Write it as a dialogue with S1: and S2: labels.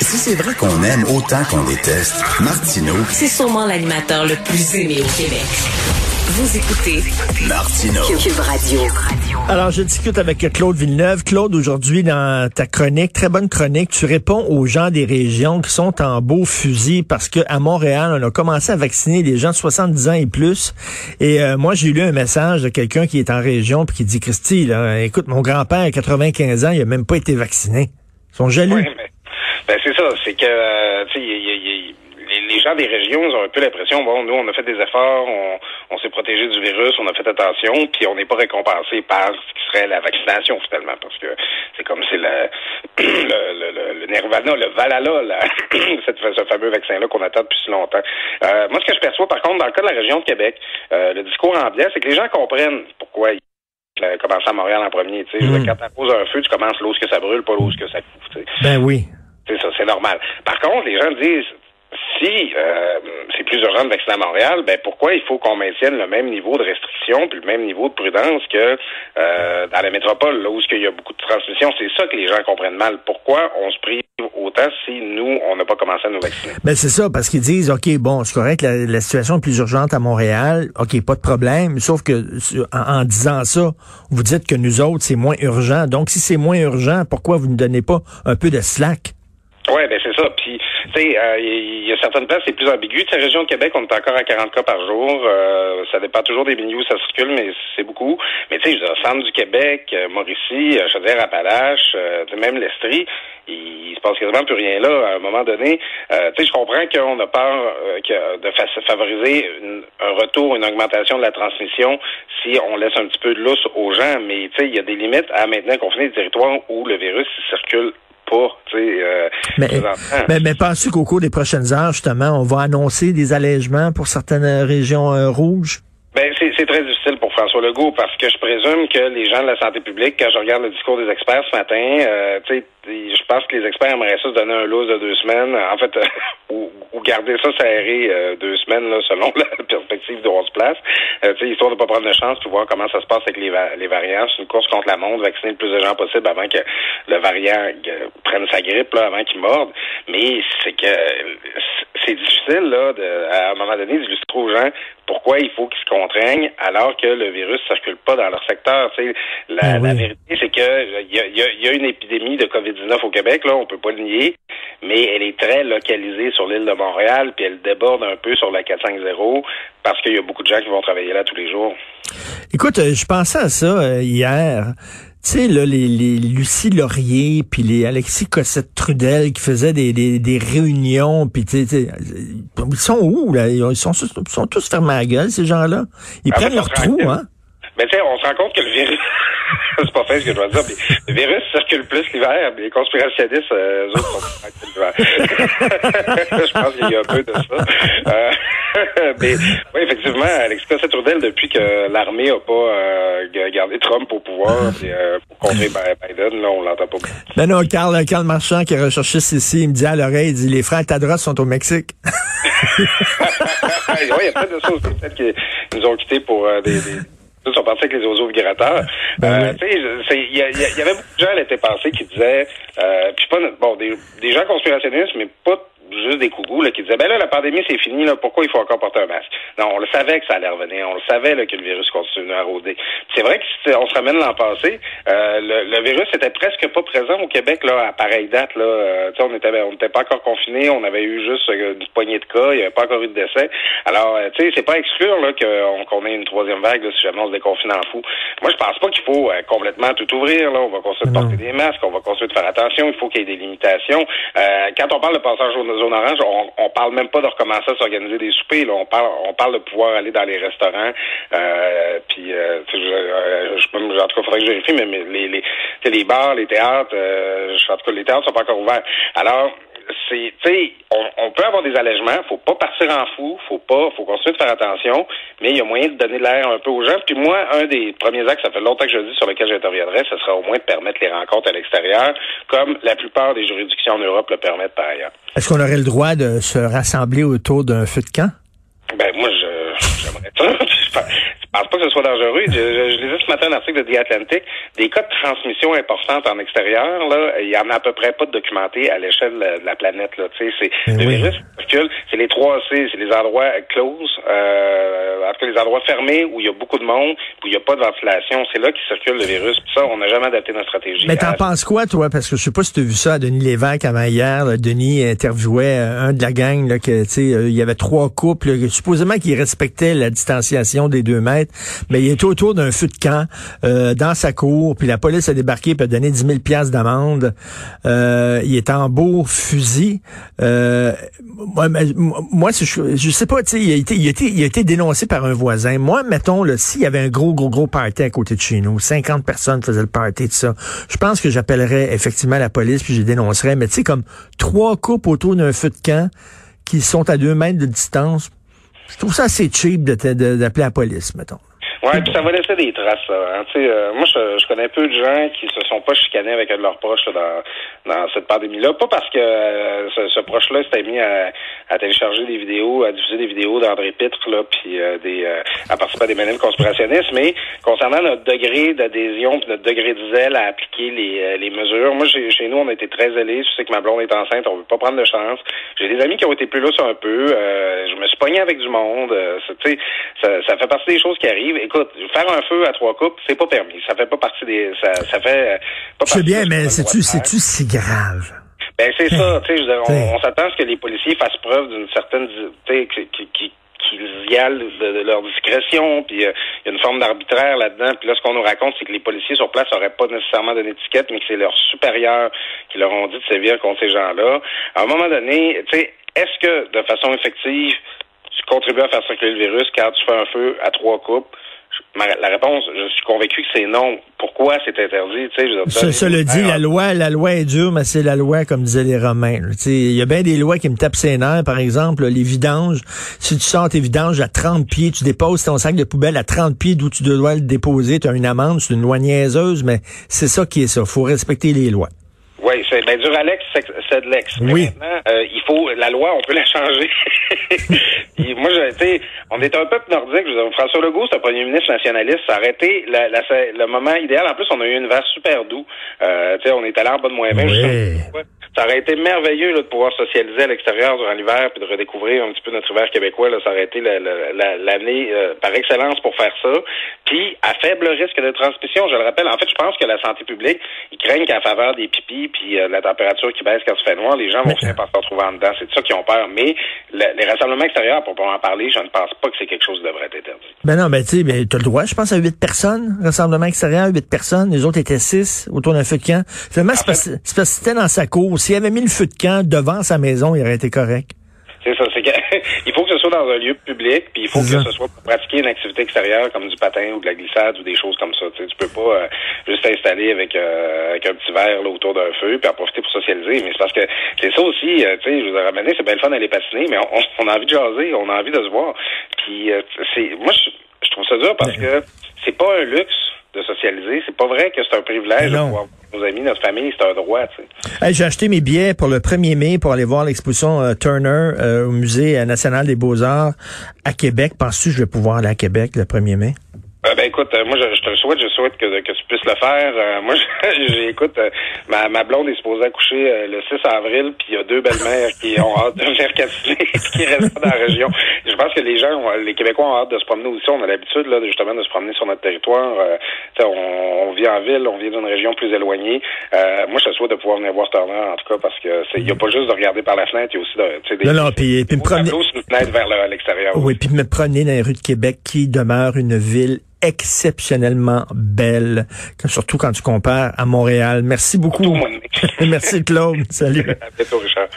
S1: Si c'est vrai qu'on aime autant qu'on déteste, Martineau,
S2: C'est sûrement l'animateur le plus aimé au Québec. Vous écoutez
S1: Martineau.
S2: Cube Radio.
S3: Alors, je discute avec Claude Villeneuve. Claude, aujourd'hui, dans ta chronique, très bonne chronique, tu réponds aux gens des régions qui sont en beau fusil parce que à Montréal, on a commencé à vacciner les gens de 70 ans et plus. Et euh, moi, j'ai lu un message de quelqu'un qui est en région puis qui dit, Christy, là, écoute, mon grand-père à 95 ans, il a même pas été vacciné. Ils sont jaloux.
S4: Ben, c'est ça, c'est que euh, tu sais, il les, les gens des régions ils ont un peu l'impression, bon, nous on a fait des efforts, on, on s'est protégé du virus, on a fait attention, puis on n'est pas récompensé par ce qui serait la vaccination finalement, parce que c'est comme c'est le, le, le, le, nirvana, le valhalla, là, cette, ce fameux vaccin-là qu'on attend depuis si longtemps. Euh, moi, ce que je perçois, par contre, dans le cas de la région de Québec, euh, le discours ambiant, c'est que les gens comprennent pourquoi ils euh, commencer à Montréal en premier. Tu sais,
S3: Mm.
S4: Quand tu poses un feu, tu commences l'eau que ça brûle, pas l'eau que ça couvre.
S3: Ben oui.
S4: C'est ça, c'est normal. Par contre, les gens disent si euh, c'est plus urgent de vacciner à Montréal, ben pourquoi il faut qu'on maintienne le même niveau de restriction puis le même niveau de prudence que euh, dans la métropole, là où il y a beaucoup de transmission? C'est ça que les gens comprennent mal. Pourquoi on se prive autant si nous, on n'a pas commencé à nous vacciner?
S3: Ben c'est ça, parce qu'ils disent, OK, bon, c'est correct, la, la situation est plus urgente à Montréal, OK, pas de problème, sauf que en disant ça, vous dites que nous autres, c'est moins urgent. Donc, si c'est moins urgent, pourquoi vous ne donnez pas un peu de slack?
S4: Oui, ben c'est ça. Puis, tu sais, euh, il y, a certaines places, c'est plus ambigu. Tu région de Québec, on est encore à 40 cas par jour. Euh, ça dépend toujours des milieux où ça circule, mais c'est beaucoup. Mais tu sais, je centre du Québec, euh, Mauricie, euh, Chaudière-Appalaches, euh, sais, même l'Estrie, il, se passe quasiment plus rien là à un moment donné. Euh, tu sais, je comprends qu'on a peur euh, que de fa- favoriser un retour, une augmentation de la transmission si on laisse un petit peu de lousse aux gens, mais tu sais, il y a des limites à maintenant confiner des territoires où le virus circule pas, euh,
S3: Mais, mais, mais penses-tu qu'au cours des prochaines heures, justement, on va annoncer des allègements pour certaines euh, régions euh, rouges?
S4: Ben, c'est c'est très difficile pour François Legault parce que je présume que les gens de la santé publique, quand je regarde le discours des experts ce matin, euh, tu sais, je pense que les experts aimeraient ça se donner un loose de deux semaines, en fait, euh, ou, ou garder ça serré euh, deux semaines là, selon la perspective de on se place, euh, histoire de pas prendre de chance, puis voir comment ça se passe avec les, va- les variants. C'est une course contre la montre, vacciner le plus de gens possible avant que le variant euh, prenne sa grippe, là, avant qu'il morde. Mais c'est que c'est difficile là, de, à un moment donné, d'illustrer aux gens pourquoi il faut qu'ils se contraignent alors que le virus circule pas dans leur secteur. La,
S3: oui.
S4: la vérité, c'est que il y a, y a une épidémie de COVID-19 au Québec, là, on peut pas le nier, mais elle est très localisée sur l'île de Montréal, puis elle déborde un peu sur la 450 parce qu'il y a beaucoup de gens qui vont travailler là tous les jours.
S3: Écoute, euh, je pensais à ça euh, hier. Tu sais, là, les, les Lucie Laurier, puis les Alexis Cossette-Trudel qui faisaient des, des, des réunions, puis tu sais, ils sont où, là? Ils sont, ils sont tous fermés à la gueule, ces gens-là. Ils
S4: Ah,
S3: prennent
S4: ben,
S3: leur trou, hein?
S4: Mais tu sais, on se rend compte que le virus, c'est pas fait ce que je dois dire, mais le virus circule plus l'hiver, mais les conspirationnistes, euh, eux autres, sont l'hiver. je pense qu'il y a un peu de ça. Euh, mais oui, effectivement, Alexis depuis que l'armée a pas euh, gardé Trump au pouvoir euh, pour contrer Bi- Biden, là, on l'entend pas beaucoup.
S3: Ben non, Carl, Carl Marchand qui est recherchiste ici, il me dit à l'oreille, il dit, les frères Tadros sont au Mexique.
S4: oui, il y a peut-être de aussi. Peut-être qu'ils nous ont quittés pour euh, des, des... Ils sont partis avec les oiseaux migrateurs.
S3: Ben
S4: euh, Il y, a- y a- y avait beaucoup de gens l'été passé qui disaient, euh, puis pas, bon, des, des gens conspirationnistes, mais pas des coucous là, qui disaient, ben là, la pandémie, c'est fini, là, pourquoi il faut encore porter un masque? Non, on le savait que ça allait revenir, on le savait là, que le virus continuait à rôder. C'est vrai que si on se ramène l'an passé, euh, le, le virus était presque pas présent au Québec là, à pareille date. Là, Euh, tu sais, on était on n'était pas encore confinés, on avait eu juste euh, une poignée de cas, il n'y avait pas encore eu de décès. Alors, euh, tu sais, c'est pas exclure là, qu'on qu'on ait une troisième vague là, si jamais on se déconfine en fou. Moi, je pense pas qu'il faut euh, complètement tout ouvrir. Là. On va continuer de porter des masques, on va continuer de faire attention, il faut qu'il y ait des limitations. Euh, quand on parle de passage aux zone orange, on, on parle même pas de recommencer à s'organiser des soupers. Là. On parle on parle de pouvoir aller dans les restaurants. Euh, puis, euh, je, euh, je, en tout cas, faudrait que je vérifie, mais, mais les, les, les bars, les théâtres, euh, en tout cas, les théâtres sont pas encore ouverts. Alors, c'est, tu sais, on, on peut avoir des allègements, faut pas partir en fou, faut pas, faut continuer de faire attention, mais il y a moyen de donner de l'air un peu aux gens. Puis moi, un des premiers actes, ça fait longtemps que je le dis, sur lequel j'interviendrai, ce sera au moins de permettre les rencontres à l'extérieur, comme la plupart des juridictions en Europe le permettent par ailleurs.
S3: Est-ce qu'on aurait le droit de se rassembler autour d'un feu de camp?
S4: Ben moi, je j'aimerais ça. Pas- pense pas que ce soit dangereux. Je, je, je lisais ce matin un article de The Atlantic. Des cas de transmission importantes en extérieur, là, il y en a à peu près pas de documentés à l'échelle de la planète. Là. C'est
S3: Mais
S4: le
S3: oui.
S4: virus circule, c'est les trois C, c'est les endroits close, euh, en tout cas les endroits fermés où il y a beaucoup de monde, où il n'y a pas de ventilation. C'est là qu'il circule le virus. Puis ça, on n'a jamais adapté notre stratégie.
S3: Mais t'en
S4: à-
S3: penses quoi, toi? Parce que je sais pas si tu as vu ça à Denis Lévesque avant hier. là. Denis interviewait euh, un de la gang, là, que, tu sais, euh, il y avait trois couples, supposément qu'ils respectaient la distanciation des deux mètres, mais il était autour d'un feu de camp euh, dans sa cour, puis la police a débarqué et a donné 10 000 piastres d'amende. Euh, il est en beau fusil. Euh, moi, je, je sais pas, tu sais, il a, été, il, a été, il a été dénoncé par un voisin. Moi, mettons, s'il y avait un gros, gros, gros party à côté de chez nous, 50 personnes faisaient le party de ça, je pense que j'appellerais effectivement la police puis je dénoncerais. Mais tu sais, comme trois couples autour d'un feu de camp qui sont à deux mètres de distance, je trouve ça assez cheap de te- de- d'appeler la police, mettons.
S4: Ouais, puis ça va laisser des traces. Ça, hein. Euh, moi, je, je connais peu de gens qui se sont pas chicanés avec un de leurs proches là, dans, dans cette pandémie-là. Pas parce que euh, ce, ce proche-là s'était mis à, à télécharger des vidéos, à diffuser des vidéos d'André Pitre, là, puis euh, des, euh, à participer à des manifs conspirationnistes, mais concernant notre degré d'adhésion notre degré de zèle à appliquer les, euh, les mesures, moi, chez, nous, on a été très zélés. Je sais que ma blonde est enceinte, on veut pas prendre de chance. J'ai des amis qui ont été plus lousses un peu. Euh, je me suis pogné avec du monde. Ça, ça, ça fait partie des choses qui arrivent. Écoute, faire un feu à trois coupes, c'est pas permis. Ça fait pas partie des. Ça, ça fait euh, pas
S3: Je sais
S4: partie
S3: bien,
S4: de ce
S3: mais c'est-tu, si grave?
S4: Ben c'est ça, tu sais, je veux dire,
S3: T'sais.
S4: on, on s'attend à ce que les policiers fassent preuve d'une certaine, tu sais, qui, qui, qui qu'ils y allent de, de leur discrétion, puis euh, il y a une forme d'arbitraire là-dedans. Puis là, ce qu'on nous raconte, c'est que les policiers sur place n'auraient pas nécessairement donné d'étiquette, mais que c'est leurs supérieurs qui leur ont dit de sévir contre ces gens-là. À un moment donné, tu sais, est-ce que de façon effective, tu contribues à faire circuler le virus quand tu fais un feu à trois coupes? Ma- la réponse, je suis convaincu que c'est non. Pourquoi c'est interdit? Tu sais, je dire,
S3: Ce, cela dit, la
S4: Ah,
S3: loi, la loi est dure, mais c'est la loi, comme disaient les Romains. là. Tu sais, Il y a bien des lois qui me tapent ses nerfs. Par exemple, les vidanges. Si tu sors tes vidanges à 30 pieds, tu déposes ton sac de poubelle à 30 pieds d'où tu dois le déposer, tu as une amende, c'est une loi niaiseuse, mais c'est ça qui est ça. faut respecter les lois.
S4: Oui, c'est ben Duralex, c'est c'est de l'ex.
S3: Oui.
S4: Maintenant, euh, il faut la loi, on peut la changer. Puis moi, j'ai été, on est un peuple nordique. Je veux dire, François Legault, c'est un premier ministre nationaliste. Ça aurait été la, la- le moment idéal. En plus, on a eu une hiver super doux. Euh, tu sais, on est allé en bas de moins 20.
S3: Oui.
S4: Ça aurait été merveilleux là, de pouvoir socialiser à l'extérieur durant l'hiver puis de redécouvrir un petit peu notre hiver québécois. Là, ça aurait été la- la- la- l'année euh, par excellence pour faire ça. Puis à faible risque de transmission, je le rappelle. En fait, je pense que la santé publique, ils craignent qu'à faveur des pipis puis euh, la température qui baisse quand il fait noir, les gens vont finir par se retrouver en dedans. C'est de ça qu'ils ont peur. Mais le- les rassemblements extérieurs, pour pas en parler, je ne pense pas que c'est quelque chose qui devrait être interdit.
S3: Ben non, ben tu sais, ben, t'as le droit, je pense, à 8 personnes, rassemblement extérieur, 8 personnes. Les autres étaient 6 autour d'un feu de camp. Finalement, c'est parce, c'est parce que c'était dans sa cour. S'il avait mis le feu de camp devant sa maison, il aurait été correct.
S4: C'est ça, c'est il faut que ce soit dans un lieu public, puis il faut que ce soit pour pratiquer une activité extérieure comme du patin ou de la glissade ou des choses comme ça. Tu sais, tu peux pas euh, juste t'installer avec, euh, avec un petit verre là, autour d'un feu puis en profiter pour socialiser. Mais c'est parce que c'est ça aussi, euh, tu sais, je vous ai ramené, c'est bien le fun d'aller patiner, mais on, on a envie de jaser, on a envie de se voir. Puis euh, c'est moi je, je trouve ça dur parce que c'est pas un luxe de socialiser. C'est pas vrai que c'est un privilège de pouvoir voir nos amis, notre famille, c'est un droit, tu sais.
S3: Hey, J'ai acheté mes billets pour le 1er mai pour aller voir l'exposition euh, Turner euh, au Musée euh, national des beaux-arts à Québec. Penses-tu que je vais pouvoir aller à Québec le 1er mai?
S4: Euh, ben écoute, euh, moi je, je te le souhaite, je souhaite que, que tu puisses le faire. Euh, moi, j'écoute, euh, ma, ma blonde est supposée accoucher euh, le 6 avril, puis il y a deux belles-mères qui ont hâte de venir capsuler, qui restent dans la région. Je pense que les gens, les Québécois ont hâte de se promener aussi. On a l'habitude là, justement de se promener sur notre territoire. Euh, on, on vit en ville, on vit dans une région plus éloignée. Euh, moi, je te souhaite de pouvoir venir voir Turner, en tout cas, parce que c'est, il y a pas juste de regarder par la fenêtre, il y a aussi de, tu sais, des,
S3: Non, non, puis, puis me promener,
S4: vers le- l'extérieur.
S3: oui, puis me promener dans les rues de Québec qui demeure une ville exceptionnellement belle, surtout quand tu compares à Montréal. Merci beaucoup. Merci Claude. Salut.
S4: À bientôt, Richard.